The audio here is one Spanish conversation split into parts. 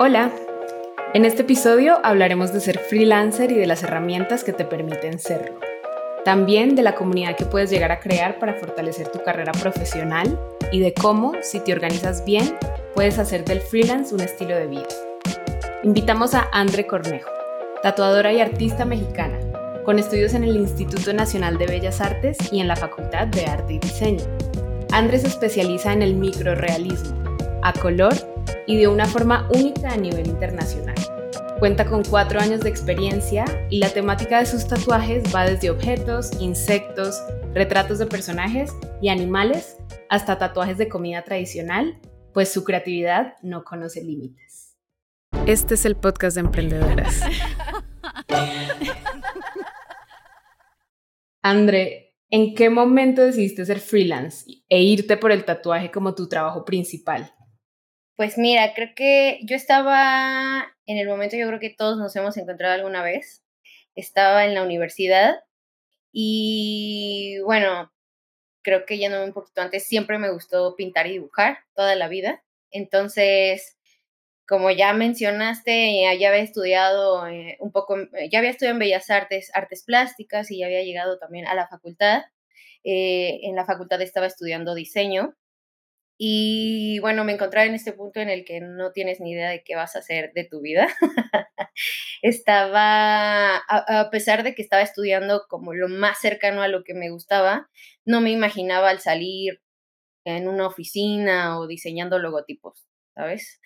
Hola, en este episodio hablaremos de ser freelancer y de las herramientas que te permiten serlo. También de la comunidad que puedes llegar a crear para fortalecer tu carrera profesional y de cómo, si te organizas bien, puedes hacer del freelance un estilo de vida. Invitamos a Andre Cornejo, tatuadora y artista mexicana, con estudios en el Instituto Nacional de Bellas Artes y en la Facultad de Arte y Diseño. Andre se especializa en el microrealismo, a color y de una forma única a nivel internacional. Cuenta con cuatro años de experiencia y la temática de sus tatuajes va desde objetos, insectos, retratos de personajes y animales hasta tatuajes de comida tradicional, pues su creatividad no conoce límites. Este es el podcast de emprendedoras. André, ¿en qué momento decidiste ser freelance e irte por el tatuaje como tu trabajo principal? Pues mira, creo que yo estaba en el momento, yo creo que todos nos hemos encontrado alguna vez. Estaba en la universidad y bueno, creo que yéndome un poquito antes, siempre me gustó pintar y dibujar toda la vida. Entonces, como ya mencionaste, ya había estudiado eh, un poco, eh, ya había estudiado en Bellas Artes, Artes Plásticas y ya había llegado también a la facultad. Eh, en la facultad estaba estudiando diseño y bueno, me encontraba en este punto en el que no tienes ni idea de qué vas a hacer de tu vida. estaba, a, pesar de que estaba estudiando como lo más cercano a lo que me gustaba, no me imaginaba al salir en una oficina o diseñando logotipos, ¿sabes?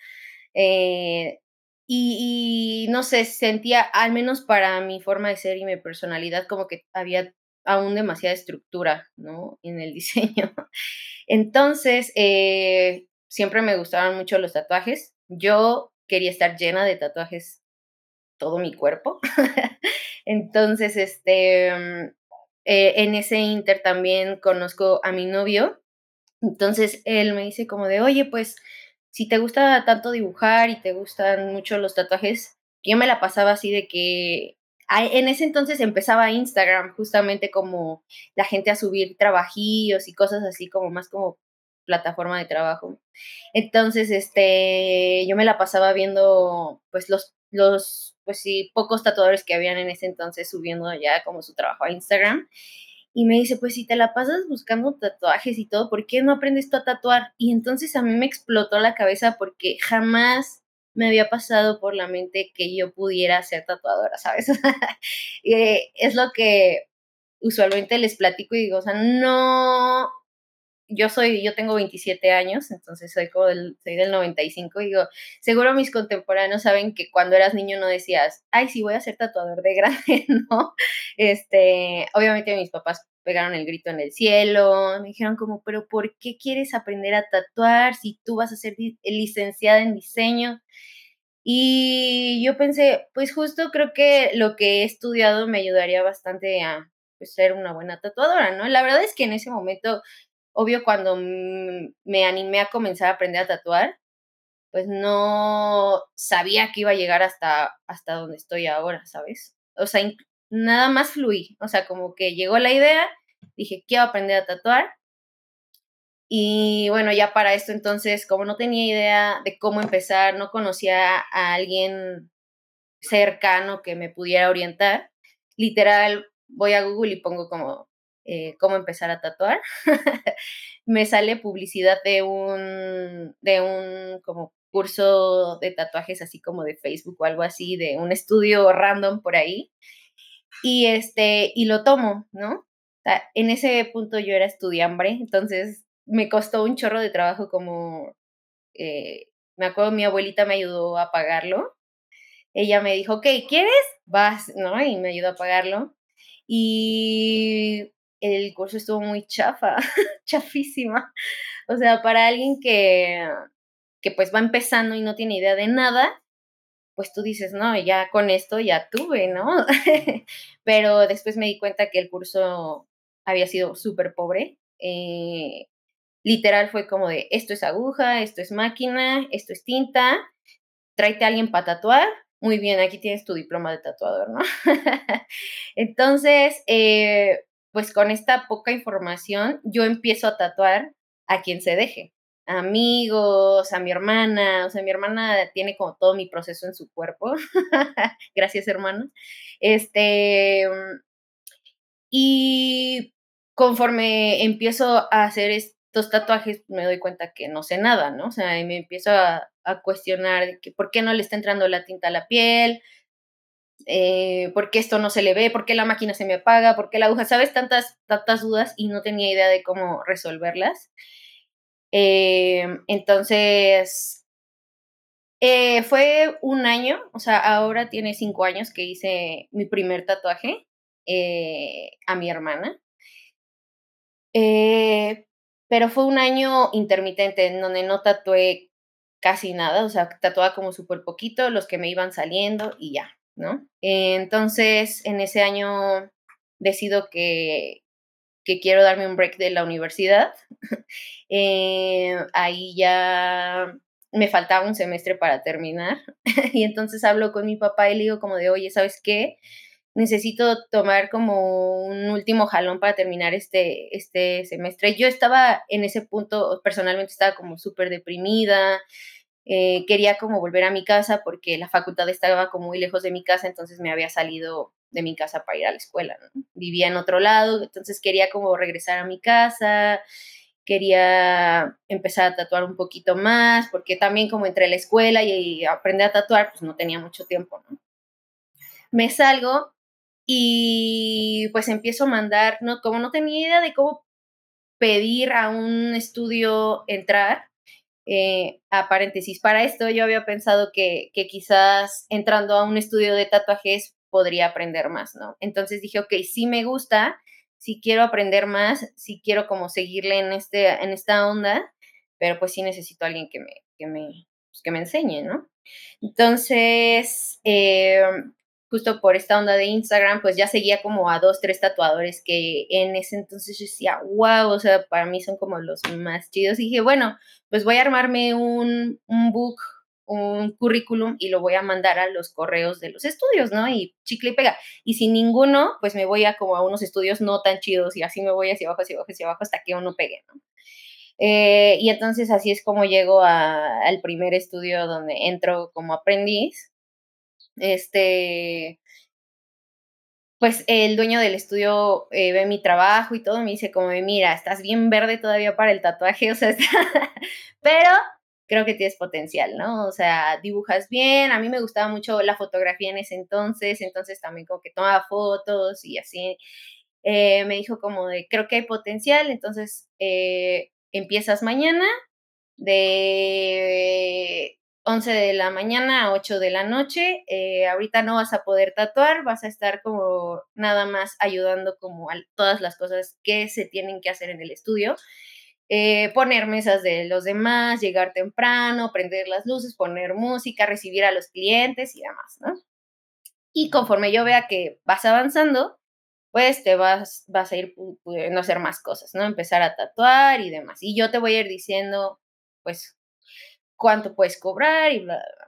Eh, y, y, no sé, sentía, al menos para mi forma de ser y mi personalidad, como que había aún demasiada estructura, ¿no? En el diseño. Entonces, eh, siempre me gustaban mucho los tatuajes. Yo quería estar llena de tatuajes todo mi cuerpo. Entonces, este, mm, eh, en ese inter también conozco a mi novio. Entonces, él me dice como de, oye, pues, si te gusta tanto dibujar y te gustan mucho los tatuajes, yo me la pasaba así de que en ese entonces empezaba Instagram justamente como la gente a subir trabajillos y cosas así como más como plataforma de trabajo. Entonces, este, yo me la pasaba viendo pues los, los, pues sí, pocos tatuadores que habían en ese entonces subiendo ya como su trabajo a Instagram. Y me dice, pues si te la pasas buscando tatuajes y todo, ¿por qué no aprendes tú a tatuar? Y entonces a mí me explotó la cabeza porque jamás me había pasado por la mente que yo pudiera ser tatuadora, ¿sabes? Eh, es lo que usualmente les platico y digo, o sea, no, yo soy, yo tengo 27 años, entonces soy como del, soy del 95 y digo, seguro mis contemporáneos saben que cuando eras niño no decías, ay, sí, voy a ser tatuador de grande, ¿no? Este, obviamente mis papás pegaron el grito en el cielo, me dijeron como, pero ¿por qué quieres aprender a tatuar si tú vas a ser licenciada en diseño? Y yo pensé, pues justo creo que lo que he estudiado me ayudaría bastante a pues, ser una buena tatuadora, ¿no? La verdad es que en ese momento, obvio, cuando me animé a comenzar a aprender a tatuar, pues no sabía que iba a llegar hasta, hasta donde estoy ahora, ¿sabes? O sea, nada más fluí, o sea, como que llegó la idea, dije, quiero aprender a tatuar. Y bueno, ya para esto entonces, como no tenía idea de cómo empezar, no conocía a alguien cercano que me pudiera orientar, literal, voy a Google y pongo como eh, cómo empezar a tatuar. me sale publicidad de un, de un como curso de tatuajes así como de Facebook o algo así, de un estudio random por ahí y este, y lo tomo, ¿no? En ese punto yo era estudiambre, entonces me costó un chorro de trabajo como, eh, me acuerdo mi abuelita me ayudó a pagarlo. Ella me dijo, ok, ¿quieres? Vas, ¿no? Y me ayudó a pagarlo. Y el curso estuvo muy chafa, chafísima. O sea, para alguien que, que pues va empezando y no tiene idea de nada, pues tú dices, no, ya con esto ya tuve, ¿no? Pero después me di cuenta que el curso había sido súper pobre. Eh, literal fue como de, esto es aguja, esto es máquina, esto es tinta, tráete a alguien para tatuar. Muy bien, aquí tienes tu diploma de tatuador, ¿no? Entonces, eh, pues con esta poca información, yo empiezo a tatuar a quien se deje. amigos, a mi hermana, o sea, mi hermana tiene como todo mi proceso en su cuerpo. Gracias, hermano. Este, y conforme empiezo a hacer estos tatuajes, me doy cuenta que no sé nada, ¿no? O sea, y me empiezo a, cuestionar que por qué no le está entrando la tinta a la piel, eh, por qué esto no se le ve, por qué la máquina se me apaga, por qué la aguja, ¿sabes? Tantas, tantas dudas y no tenía idea de cómo resolverlas. Eh, entonces, eh, fue un año, o sea, ahora tiene cinco años que hice mi primer tatuaje eh, a mi hermana. pero fue un año intermitente en donde no tatué casi nada, o sea, tatuaba como súper poquito, los que me iban saliendo y ya, ¿no? entonces, en ese año decido que, que quiero darme un break de la universidad. Eh, ahí ya me faltaba un semestre para terminar y entonces hablo con mi papá y le digo como de, oye, ¿sabes qué? Necesito tomar como un último jalón para terminar este, este semestre. Yo estaba en ese punto, personalmente estaba como súper deprimida, eh, quería como volver a mi casa porque la facultad estaba como muy lejos de mi casa, entonces me había salido de mi casa para ir a la escuela. Vivía en otro lado, entonces quería como regresar a mi casa, quería empezar a tatuar un poquito más, porque también como entre la escuela y, aprender a tatuar, pues no tenía mucho tiempo. Me salgo y pues empiezo a mandar, no, como no tenía idea de cómo pedir a un estudio entrar, eh, a paréntesis, para esto yo había pensado que, que, quizás entrando a un estudio de tatuajes podría aprender más, ¿no? Entonces dije, ok, sí me gusta, sí quiero aprender más, sí quiero como seguirle en, este, en esta onda, pero pues sí necesito a alguien que me, que me, pues, que me enseñe, ¿no? Entonces, eh, justo por esta onda de Instagram, pues ya seguía como a dos, tres tatuadores que en ese entonces yo decía, wow, o sea, para mí son como los más chidos. Y dije, bueno, pues voy a armarme un, un book un currículum y lo voy a mandar a los correos de los estudios, ¿no? Y chicle y pega. Y sin ninguno, pues me voy a como a unos estudios no tan chidos y así me voy hacia abajo, hacia abajo, hacia abajo hasta que uno pegue, ¿no? Eh, y entonces así es como llego al primer estudio donde entro como aprendiz. Este, pues el dueño del estudio eh, ve mi trabajo y todo, me dice como, mira, estás bien verde todavía para el tatuaje, o sea, pero creo que tienes potencial, ¿no? O sea, dibujas bien, a mí me gustaba mucho la fotografía en ese entonces, entonces también como que tomaba fotos y así. Eh, me dijo como de, creo que hay potencial, entonces eh, empiezas mañana de 11 de la mañana a 8 de la noche. Eh, ahorita no vas a poder tatuar, vas a estar como nada más ayudando como a todas las cosas que se tienen que hacer en el estudio. Eh, poner mesas de los demás, llegar temprano, prender las luces, poner música, recibir a los clientes y demás, ¿no? Y conforme yo vea que vas avanzando, pues te vas, vas a ir pudiendo hacer más cosas, ¿no? Empezar a tatuar y demás. Y yo te voy a ir diciendo, pues, cuánto puedes cobrar y bla, bla,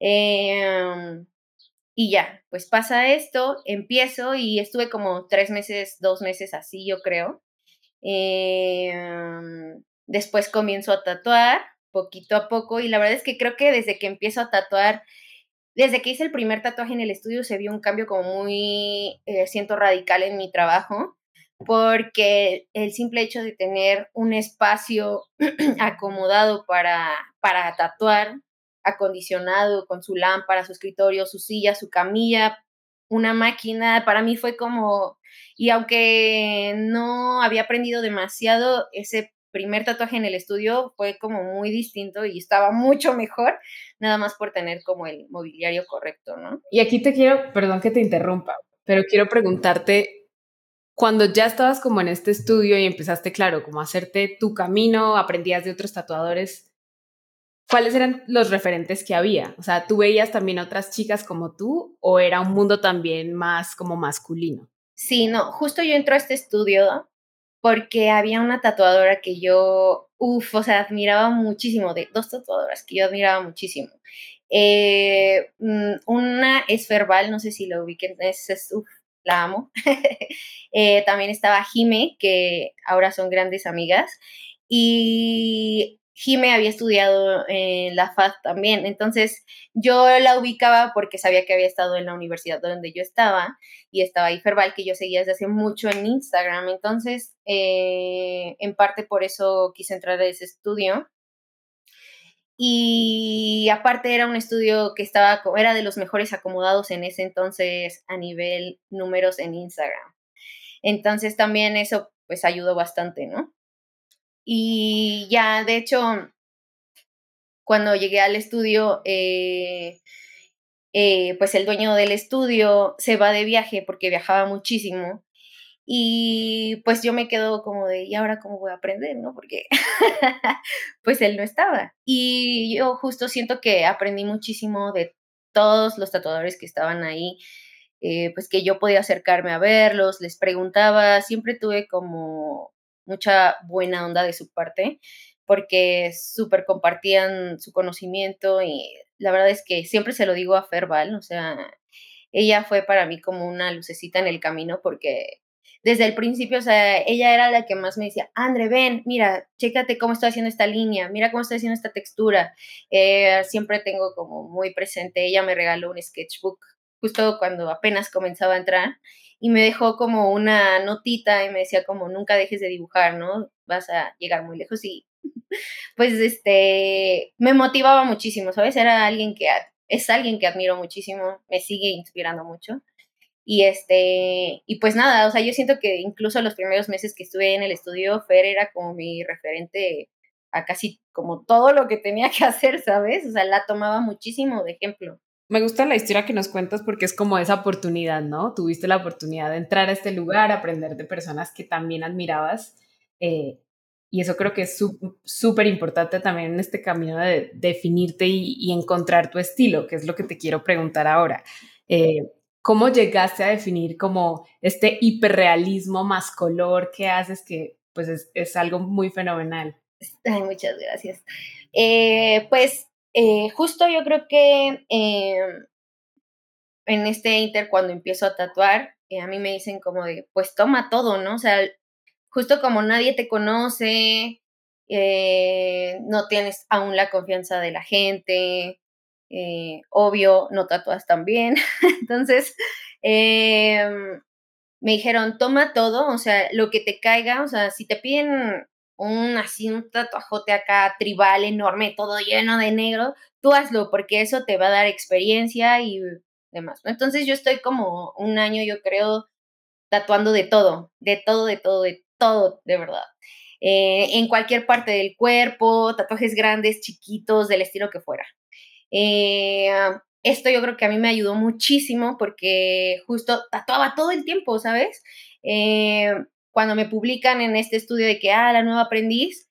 em, y ya, pues pasa esto, empiezo y estuve como tres meses, dos meses así, yo creo. Em, después comienzo a tatuar poquito a poco y la verdad es que creo que desde que empiezo a tatuar, desde que hice el primer tatuaje en el estudio se vio un cambio como muy, eh, siento radical en mi trabajo, porque el simple hecho de tener un espacio acomodado para, para tatuar, acondicionado con su lámpara, su escritorio, su silla, su camilla, una máquina, para mí fue como, y aunque no había aprendido demasiado, ese primer tatuaje en el estudio fue como muy distinto y estaba mucho mejor, nada más por tener como el mobiliario correcto, ¿no? Y aquí te quiero, perdón que te interrumpa, pero quiero preguntarte, cuando ya estabas como en este estudio y empezaste, claro, como a hacerte tu camino, aprendías de otros tatuadores, ¿cuáles eran los referentes que había? O sea, ¿tú veías también otras chicas como tú o era un mundo también más como masculino? Sí, no, justo yo entro a este estudio porque había una tatuadora que yo, uff, o sea, admiraba muchísimo, de dos tatuadoras que yo admiraba muchísimo. Eh, mm, una es Verbal, no sé si lo ubiquen, es, es uf, la amo. Eh, también estaba Jime, que ahora son grandes amigas. Y Jime había estudiado en la FAD también, entonces yo la ubicaba porque sabía que había estado en la universidad donde yo estaba y estaba ahí Ferbal, que yo seguía desde hace mucho en Instagram, entonces eh, en parte por eso quise entrar a ese estudio. Y aparte era un estudio que estaba, era de los mejores acomodados en ese entonces a nivel números en Instagram. Entonces también eso pues ayudó bastante, ¿no? Y ya, de hecho, cuando llegué al estudio, eh, eh, pues el dueño del estudio se va de viaje porque viajaba muchísimo. Y pues yo me quedo como de, ¿y ahora cómo voy a aprender? ¿No? Porque pues él no estaba. Y yo justo siento que aprendí muchísimo de todos los tatuadores que estaban ahí, eh, pues que yo podía acercarme a verlos, les preguntaba, siempre tuve como mucha buena onda de su parte, porque súper compartían su conocimiento y la verdad es que siempre se lo digo a Ferbal, o sea, ella fue para mí como una lucecita en el camino porque desde el principio, o sea, ella era la que más me decía, Andre, ven, mira, chécate cómo estoy haciendo esta línea, mira cómo estoy haciendo esta textura. Eh, siempre tengo como muy presente, ella me regaló un sketchbook justo cuando apenas comenzaba a entrar y me dejó como una notita y me decía como nunca dejes de dibujar, ¿no? Vas a llegar muy lejos y pues este me motivaba muchísimo, ¿sabes? Era alguien que es alguien que admiro muchísimo, me sigue inspirando mucho. Y este, y pues nada, o sea, yo siento que incluso los primeros meses que estuve en el estudio, Fer era como mi referente a casi como todo lo que tenía que hacer, ¿sabes? O sea, la tomaba muchísimo de ejemplo. Me gusta la historia que nos cuentas porque es como esa oportunidad, ¿no? Tuviste la oportunidad de entrar a este lugar, aprender de personas que también admirabas. Eh, y eso creo que es súper importante también en este camino de definirte y, encontrar tu estilo, que es lo que te quiero preguntar ahora. Eh, ¿Cómo llegaste a definir como este hiperrealismo más color que haces que pues es, es algo muy fenomenal? Ay, muchas gracias. Eh, pues eh, justo yo creo que em, en este inter, cuando empiezo a tatuar, eh, a mí me dicen como de, pues toma todo, ¿no? O sea, justo como nadie te conoce, no tienes aún la confianza de la gente, obvio, no tatuas tan bien. Entonces, em, me dijeron, toma todo, o sea, lo que te caiga, o sea, si te piden un así, un tatuajote acá tribal enorme, todo lleno de negro, tú hazlo porque eso te va a dar experiencia y demás. Entonces yo estoy como un año, yo creo, tatuando de todo, de todo, de todo, de todo, de verdad. Eh, en cualquier parte del cuerpo, tatuajes grandes, chiquitos, del estilo que fuera. Eh, esto yo creo que a mí me ayudó muchísimo porque justo tatuaba todo el tiempo, ¿sabes? Eh, cuando me publican en este estudio de que, ah, la nueva aprendiz,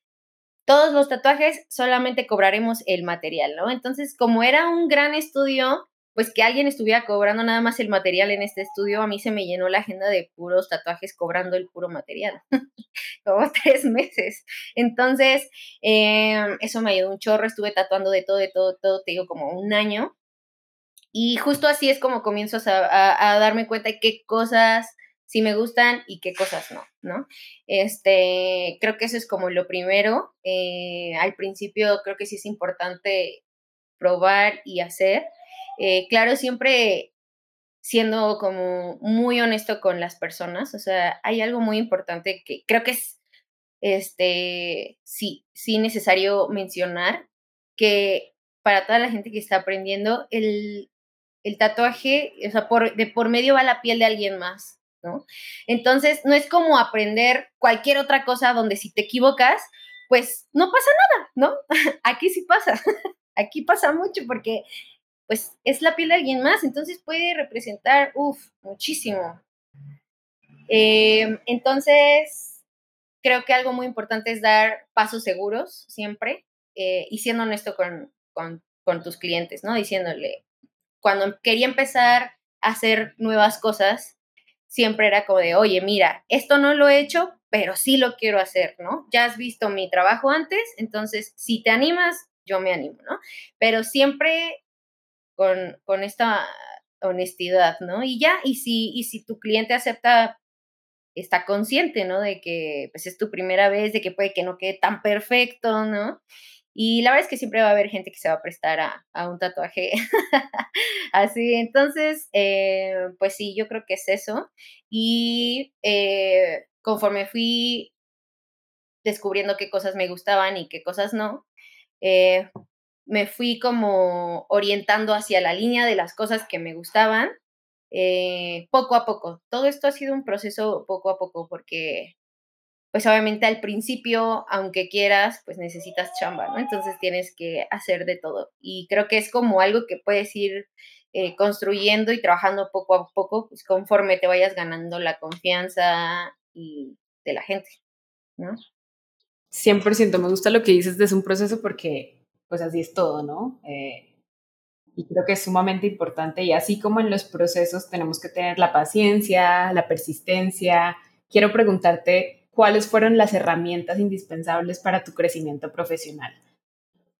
todos los tatuajes solamente cobraremos el material, ¿no? Entonces, como era un gran estudio, pues que alguien estuviera cobrando nada más el material en este estudio, a mí se me llenó la agenda de puros tatuajes cobrando el puro material, como tres meses. Entonces, em, eso me ayudó un chorro, estuve tatuando de todo, de todo, todo, te digo, como un año. Y justo así es como comienzo a, a darme cuenta de qué cosas si me gustan y qué cosas no, ¿no? Este, creo que eso es como lo primero. Eh, al principio creo que sí es importante probar y hacer. Eh, claro, siempre siendo como muy honesto con las personas, o sea, hay algo muy importante que creo que es, este, sí, sí necesario mencionar, que para toda la gente que está aprendiendo, el, el tatuaje, o sea, por, de por medio va la piel de alguien más. ¿no? Entonces, no es como aprender cualquier otra cosa donde si te equivocas, pues no pasa nada, ¿no? Aquí sí pasa, aquí pasa mucho porque pues es la piel de alguien más, entonces puede representar, uff, muchísimo. Em, entonces, creo que algo muy importante es dar pasos seguros siempre eh, y siendo honesto con, con, con tus clientes, ¿no? Diciéndole, cuando quería empezar a hacer nuevas cosas, siempre era como de, oye, mira, esto no lo he hecho, pero sí lo quiero hacer, ¿no? Ya has visto mi trabajo antes, entonces si te animas, yo me animo, ¿no? Pero siempre con, esta honestidad, ¿no? Y ya, y si, y si tu cliente acepta está consciente, ¿no? De que pues es tu primera vez, de que puede que no quede tan perfecto, ¿no? Y la verdad es que siempre va a haber gente que se va a prestar a, un tatuaje así. Entonces, eh, pues sí, yo creo que es eso. Y eh, conforme fui descubriendo qué cosas me gustaban y qué cosas no, eh, me fui como orientando hacia la línea de las cosas que me gustaban poco a poco. Todo esto ha sido un proceso poco a poco porque pues obviamente al principio, aunque quieras, pues necesitas chamba, ¿no? Entonces tienes que hacer de todo. Y creo que es como algo que puedes ir eh, construyendo y trabajando poco a poco, pues conforme te vayas ganando la confianza y de la gente, ¿no? 100%, me gusta lo que dices es un proceso porque pues así es todo, ¿no? Eh, y creo que es sumamente importante y así como en los procesos tenemos que tener la paciencia, la persistencia. Quiero preguntarte cuáles fueron las herramientas indispensables para tu crecimiento profesional.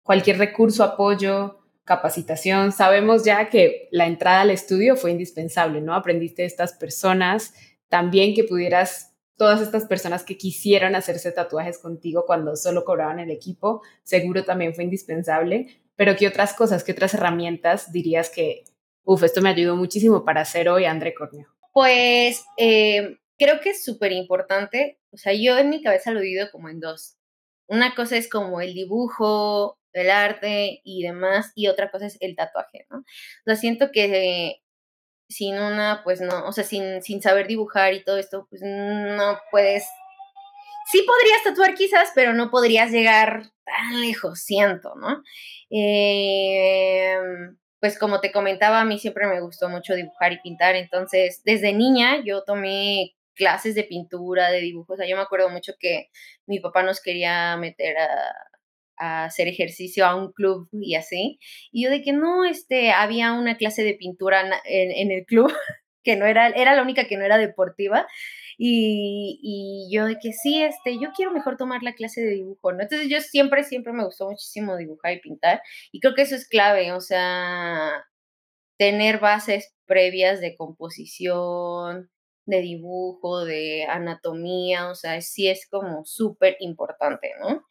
Cualquier recurso, apoyo, capacitación. Sabemos ya que la entrada al estudio fue indispensable, ¿no? Aprendiste de estas personas, también que pudieras, todas estas personas que quisieron hacerse tatuajes contigo cuando solo cobraban el equipo, seguro también fue indispensable. Pero ¿qué otras cosas, qué otras herramientas dirías que, uff, esto me ayudó muchísimo para hacer hoy André Corneo? Pues eh, creo que es súper importante, o sea, yo en mi cabeza lo divido como en dos. Una cosa es como el dibujo, el arte y demás, y otra cosa es el tatuaje, ¿no? Siento que sin una, pues no, o sea, sin, sin saber dibujar y todo esto, pues no puedes... Sí podrías tatuar quizás, pero no podrías llegar tan lejos, siento, ¿no? Eh, pues como te comentaba, a mí siempre me gustó mucho dibujar y pintar, entonces desde niña yo tomé clases de pintura, de dibujos. O sea, yo me acuerdo mucho que mi papá nos quería meter a, hacer ejercicio a un club y así. Y yo de que no, este, había una clase de pintura en, en el club que no era, era la única que no era deportiva. Y, y, yo de que sí, este, yo quiero mejor tomar la clase de dibujo, ¿no? Entonces yo siempre, siempre me gustó muchísimo dibujar y pintar. Y creo que eso es clave, o sea, tener bases previas de composición, de dibujo, de anatomía, o sea, sí es como súper importante, ¿no?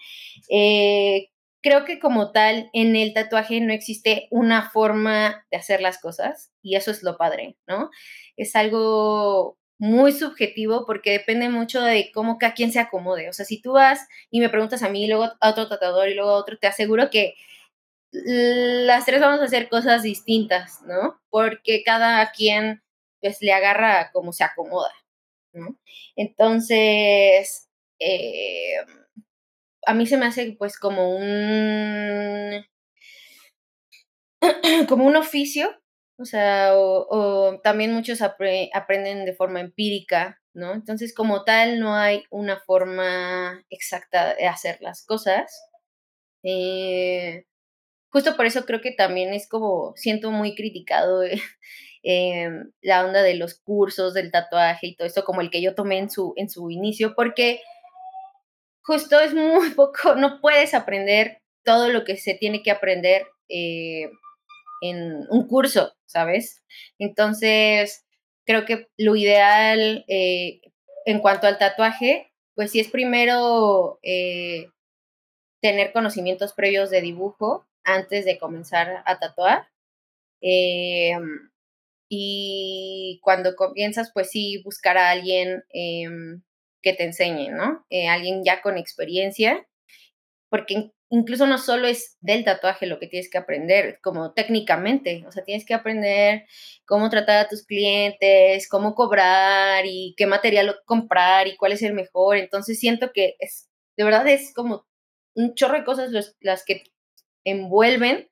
Eh, creo que como tal, en el tatuaje no existe una forma de hacer las cosas y eso es lo padre, ¿no? Es algo muy subjetivo porque depende mucho de cómo cada quien se acomode. O sea, si tú vas y me preguntas a mí, luego a otro tatuador y luego a otro, te aseguro que las tres vamos a hacer cosas distintas, ¿no? Porque cada quien pues le agarra como se acomoda. ¿no? Entonces, eh, a mí se me hace pues como un como un oficio, o sea, o, también muchos aprenden de forma empírica, ¿no? Entonces, como tal, no hay una forma exacta de hacer las cosas. Eh, justo por eso creo que también es como, siento muy criticado Em, la onda de los cursos del tatuaje y todo esto, como el que yo tomé en su, en su inicio, porque justo es muy poco, no puedes aprender todo lo que se tiene que aprender eh, en un curso, ¿sabes? Entonces, creo que lo ideal eh, en cuanto al tatuaje, pues sí es primero eh, tener conocimientos previos de dibujo antes de comenzar a tatuar. Y cuando comienzas, pues sí, buscar a alguien em, que te enseñe, ¿no? Eh, alguien ya con experiencia, porque incluso no solo es del tatuaje lo que tienes que aprender, como técnicamente, o sea, tienes que aprender cómo tratar a tus clientes, cómo cobrar y qué material comprar y cuál es el mejor. Entonces siento que es, de verdad es como un chorro de cosas las que envuelven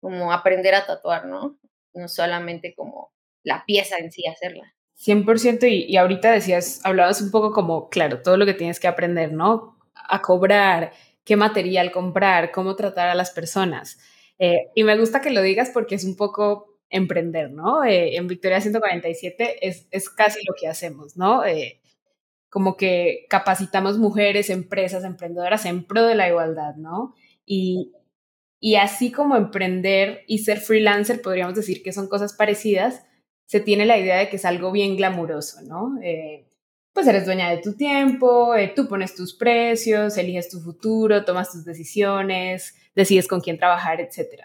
como aprender a tatuar, ¿no? No solamente como la pieza en sí hacerla. 100% y, y ahorita decías, hablabas un poco como, claro, todo lo que tienes que aprender, ¿no? A cobrar, qué material comprar, cómo tratar a las personas. Eh, y me gusta que lo digas porque es un poco emprender, ¿no? Eh, en Victoria 147 es, es, casi lo que hacemos, ¿no? Eh, como que capacitamos mujeres, empresas, emprendedoras en pro de la igualdad, ¿no? Y, y así como emprender y ser freelancer, podríamos decir que son cosas parecidas, se tiene la idea de que es algo bien glamuroso, ¿no? Eh, pues eres dueña de tu tiempo, eh, tú pones tus precios, eliges tu futuro, tomas tus decisiones, decides con quién trabajar, etc.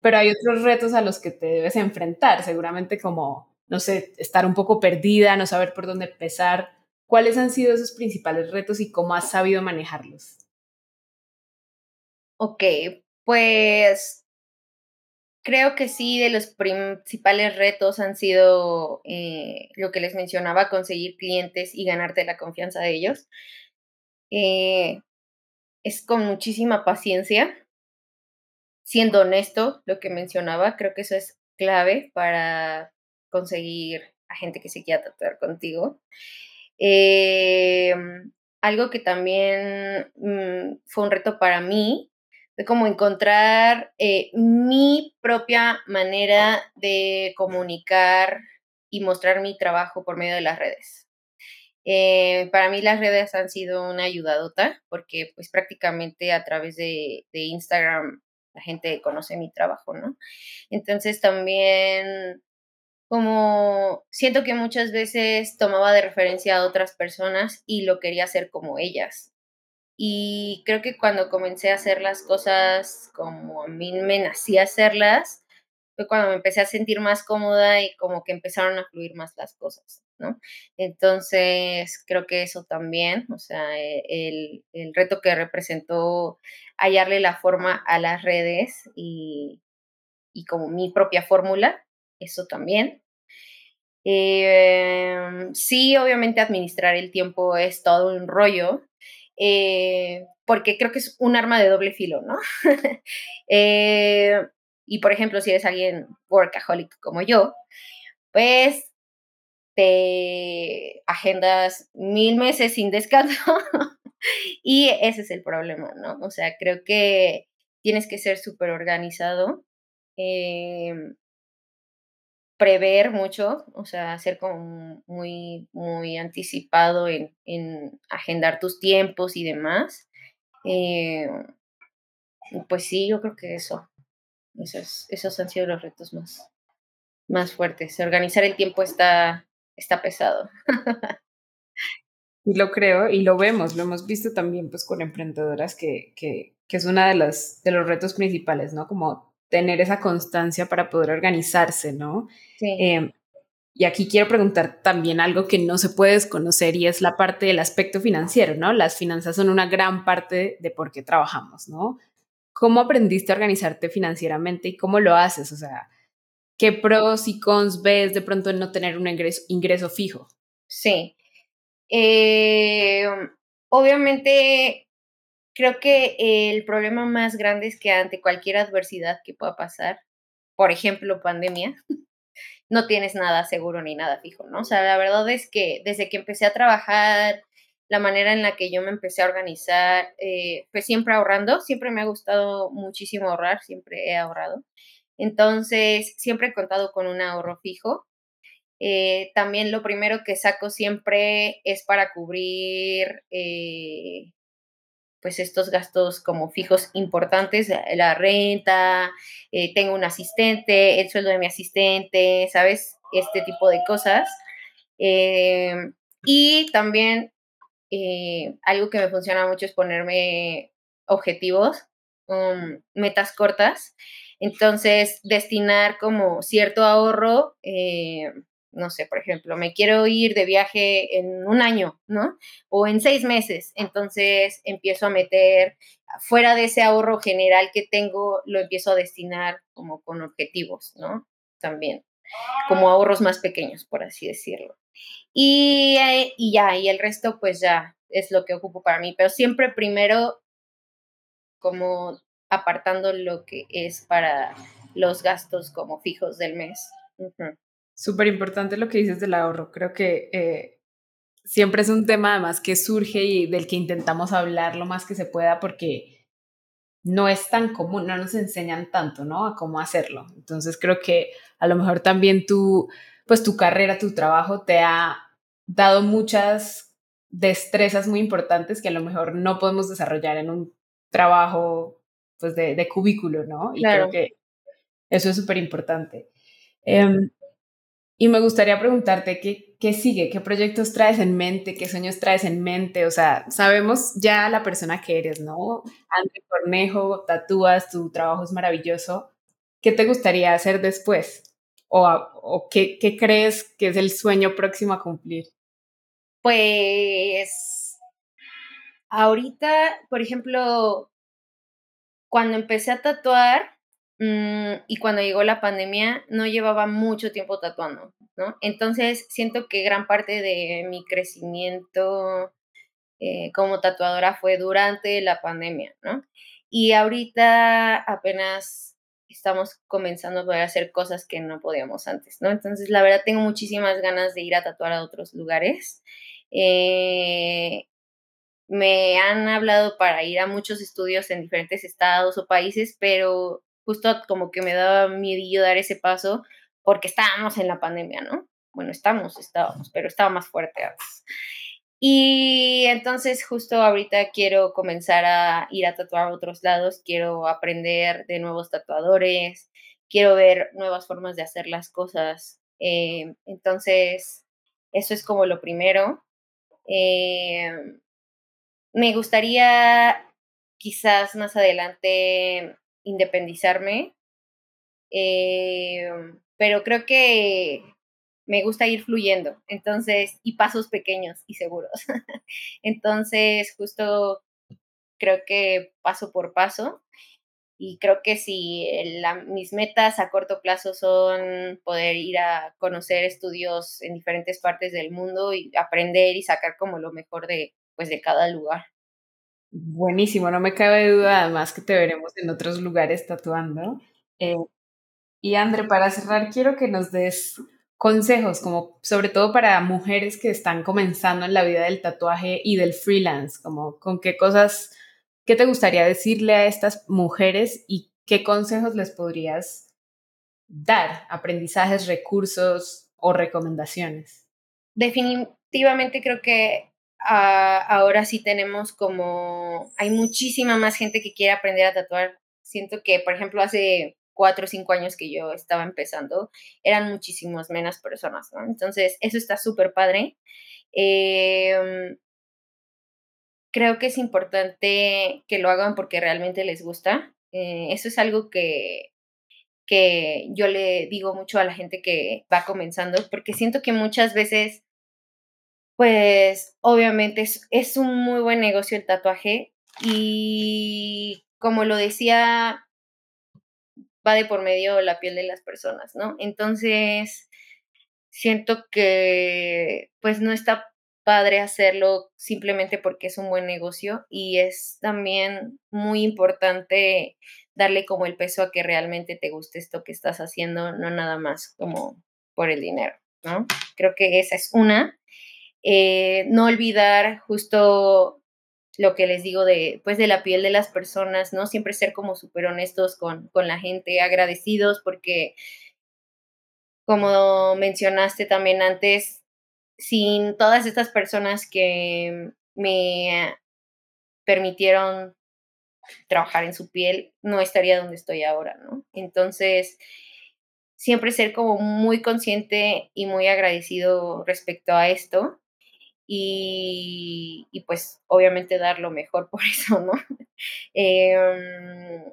Pero hay otros retos a los que te debes enfrentar, seguramente como, no sé, estar un poco perdida, no saber por dónde empezar. ¿Cuáles han sido esos principales retos y cómo has sabido manejarlos? Ok, pues creo que sí, de los principales retos han sido eh, lo que les mencionaba, conseguir clientes y ganarte la confianza de ellos. Eh, es con muchísima paciencia, siendo honesto, lo que mencionaba, creo que eso es clave para conseguir a gente que se quiera tratar contigo. Em, algo que también mm, fue un reto para mí de como encontrar eh, mi propia manera de comunicar y mostrar mi trabajo por medio de las redes. Eh, para mí las redes han sido una ayudadota porque pues prácticamente a través de, de Instagram la gente conoce mi trabajo, ¿no? Entonces también como siento que muchas veces tomaba de referencia a otras personas y lo quería hacer como ellas. Y creo que cuando comencé a hacer las cosas como a mí me nacía hacerlas, fue cuando me empecé a sentir más cómoda y como que empezaron a fluir más las cosas, ¿no? Entonces, creo que eso también, o sea, e, el, el reto que representó hallarle la forma a las redes y, y como mi propia fórmula, eso también. Eh, sí, obviamente administrar el tiempo es todo un rollo, eh, porque creo que es un arma de doble filo, ¿no? Eh, y por ejemplo, si eres alguien workaholic como yo, pues te agendas mil meses sin descanso y ese es el problema, ¿no? O sea, creo que tienes que ser súper organizado. Eh, prever mucho, o sea, ser como muy, muy anticipado en, en agendar tus tiempos y demás. Eh, pues sí, yo creo que eso, esos, esos han sido los retos más, más fuertes. Organizar el tiempo está, está pesado. Y lo creo y lo vemos, lo hemos visto también pues con emprendedoras que, que, que es uno de de los retos principales, ¿no? Como tener esa constancia para poder organizarse, ¿no? Sí. Em, y aquí quiero preguntar también algo que no se puede desconocer y es la parte del aspecto financiero, ¿no? Las finanzas son una gran parte de por qué trabajamos, ¿no? ¿Cómo aprendiste a organizarte financieramente y cómo lo haces? O sea, ¿qué pros y cons ves de pronto en no tener un ingreso, ingreso fijo? Sí. Eh, obviamente creo que el problema más grande es que ante cualquier adversidad que pueda pasar, por ejemplo, pandemia, no tienes nada seguro ni nada fijo, ¿no? O sea, la verdad es que desde que empecé a trabajar, la manera en la que yo me empecé a organizar, eh, pues siempre ahorrando, siempre me ha gustado muchísimo ahorrar, siempre he ahorrado. Entonces, siempre he contado con un ahorro fijo. Eh, también lo primero que saco siempre es para cubrir eh, pues estos gastos como fijos importantes, eh, la renta, eh, tengo un asistente, el sueldo de mi asistente, ¿sabes? Este tipo de cosas. Eh, y también algo que me funciona mucho es ponerme objetivos, um, metas cortas. Entonces, destinar como cierto ahorro no sé, por ejemplo, me quiero ir de viaje en un año, ¿no? O en seis meses. Entonces empiezo a meter, fuera de ese ahorro general que tengo, lo empiezo a destinar como con objetivos, ¿no? También, como ahorros más pequeños, por así decirlo. Y, eh, y ya, y el resto pues ya es lo que ocupo para mí, pero siempre primero como apartando lo que es para los gastos como fijos del mes. Súper importante lo que dices del ahorro. Creo que eh, siempre es un tema además que surge y del que intentamos hablar lo más que se pueda porque no es tan común, no nos enseñan tanto, ¿no? A cómo hacerlo. Entonces creo que a lo mejor también tu, pues tu carrera, tu trabajo te ha dado muchas destrezas muy importantes que a lo mejor no podemos desarrollar en un trabajo pues de, de cubículo, ¿no? Y creo que eso es súper importante. Em, Y me gustaría preguntarte qué, qué sigue, qué proyectos traes en mente, qué sueños traes en mente. O sea, sabemos ya la persona que eres, ¿no? André Cornejo, tatúas, tu trabajo es maravilloso. ¿Qué te gustaría hacer después? ¿O, o qué, qué crees que es el sueño próximo a cumplir? Pues ahorita, por ejemplo, cuando empecé a tatuar, y cuando llegó la pandemia no llevaba mucho tiempo tatuando, ¿no? Entonces siento que gran parte de mi crecimiento eh, como tatuadora fue durante la pandemia, ¿no? Y ahorita apenas estamos comenzando a poder hacer cosas que no podíamos antes, ¿no? Entonces, la verdad, tengo muchísimas ganas de ir a tatuar a otros lugares. Eh, me han hablado para ir a muchos estudios en diferentes estados o países, pero justo como que me daba miedo dar ese paso porque estábamos en la pandemia, ¿no? Bueno, estamos, estábamos, pero estaba más fuerte antes. Y entonces justo ahorita quiero comenzar a ir a tatuar a otros lados, quiero aprender de nuevos tatuadores, quiero ver nuevas formas de hacer las cosas. Eh, entonces, eso es como lo primero. Eh, me gustaría quizás más adelante independizarme, eh, pero creo que me gusta ir fluyendo, entonces, y pasos pequeños y seguros. entonces, justo creo que paso por paso. Y creo que si mis metas a corto plazo son poder ir a conocer estudios en diferentes partes del mundo y aprender y sacar como lo mejor de, pues, de cada lugar. Buenísimo, no me cabe duda además que te veremos en otros lugares tatuando. Eh, y André, para cerrar, quiero que nos des consejos, como sobre todo para mujeres que están comenzando en la vida del tatuaje y del freelance, como con qué cosas, qué te gustaría decirle a estas mujeres y qué consejos les podrías dar, aprendizajes, recursos o recomendaciones. Definitivamente creo que ahora sí tenemos como, hay muchísima más gente que quiere aprender a tatuar. Siento que, por ejemplo, hace cuatro o cinco años que yo estaba empezando, eran muchísimas menos personas, ¿no? Entonces, eso está súper padre. Em, creo que es importante que lo hagan porque realmente les gusta. Eh, eso es algo que, que yo le digo mucho a la gente que va comenzando, porque siento que muchas veces pues obviamente es, un muy buen negocio el tatuaje y como lo decía, va de por medio la piel de las personas, ¿no? Entonces, siento que pues no está padre hacerlo simplemente porque es un buen negocio y es también muy importante darle como el peso a que realmente te guste esto que estás haciendo, no nada más como por el dinero, ¿no? Creo que esa es una. Eh, no olvidar justo lo que les digo de, pues, de la piel de las personas, ¿no? Siempre ser como súper honestos con, con la gente, agradecidos porque, como mencionaste también antes, sin todas estas personas que me permitieron trabajar en su piel, no estaría donde estoy ahora, ¿no? Entonces, siempre ser como muy consciente y muy agradecido respecto a esto y, pues obviamente dar lo mejor por eso, ¿no? Em,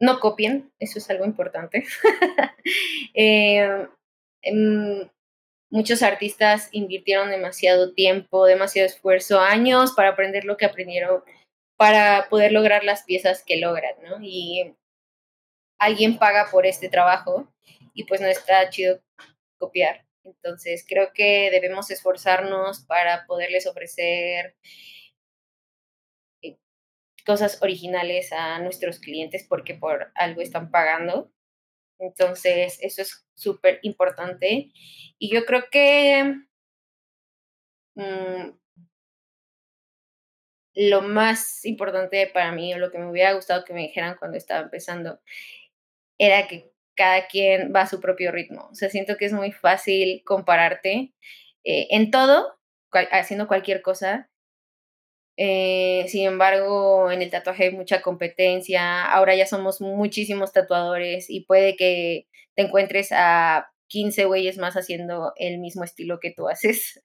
no copien, eso es algo importante. Em, em, muchos artistas invirtieron demasiado tiempo, demasiado esfuerzo, años para aprender lo que aprendieron, para poder lograr las piezas que logran, ¿no? Y alguien paga por este trabajo y pues no está chido copiar. Entonces, creo que debemos esforzarnos para poderles ofrecer eh, cosas originales a nuestros clientes porque por algo están pagando. Entonces, eso es súper importante. Y yo creo que mm, lo más importante para mí, o lo que me hubiera gustado que me dijeran cuando estaba empezando, era que cada quien va a su propio ritmo. O sea, siento que es muy fácil compararte eh, en todo, haciendo cualquier cosa. Eh, sin embargo, en el tatuaje hay mucha competencia. Ahora ya somos muchísimos tatuadores y puede que te encuentres a 15 güeyes más haciendo el mismo estilo que tú haces.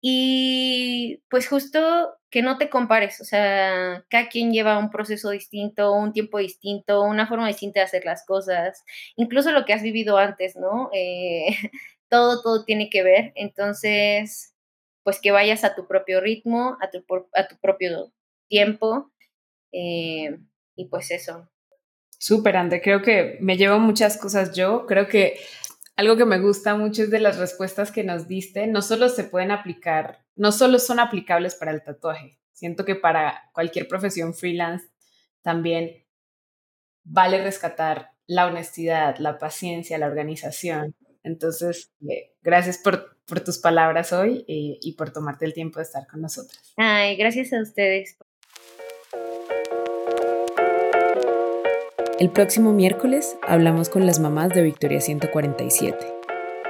Y pues justo que no te compares, o sea, cada quien lleva un proceso distinto, un tiempo distinto, una forma distinta de hacer las cosas, incluso lo que has vivido antes, ¿no? Eh, todo, todo tiene que ver. Entonces, pues que vayas a tu propio ritmo, a tu, a tu propio tiempo. Eh, y pues eso. Súper, Ande, creo que me llevo muchas cosas yo. Creo que algo que me gusta mucho es de las respuestas que nos diste, no solo se pueden aplicar, no solo son aplicables para el tatuaje, siento que para cualquier profesión freelance también vale rescatar la honestidad, la paciencia, la organización. Entonces, eh, gracias por, tus palabras hoy eh, y por tomarte el tiempo de estar con nosotros. Ay, gracias a ustedes. El próximo miércoles hablamos con las mamás de Victoria 147,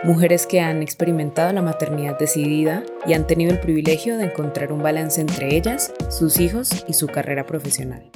mujeres que han experimentado la maternidad decidida y han tenido el privilegio de encontrar un balance entre ellas, sus hijos y su carrera profesional.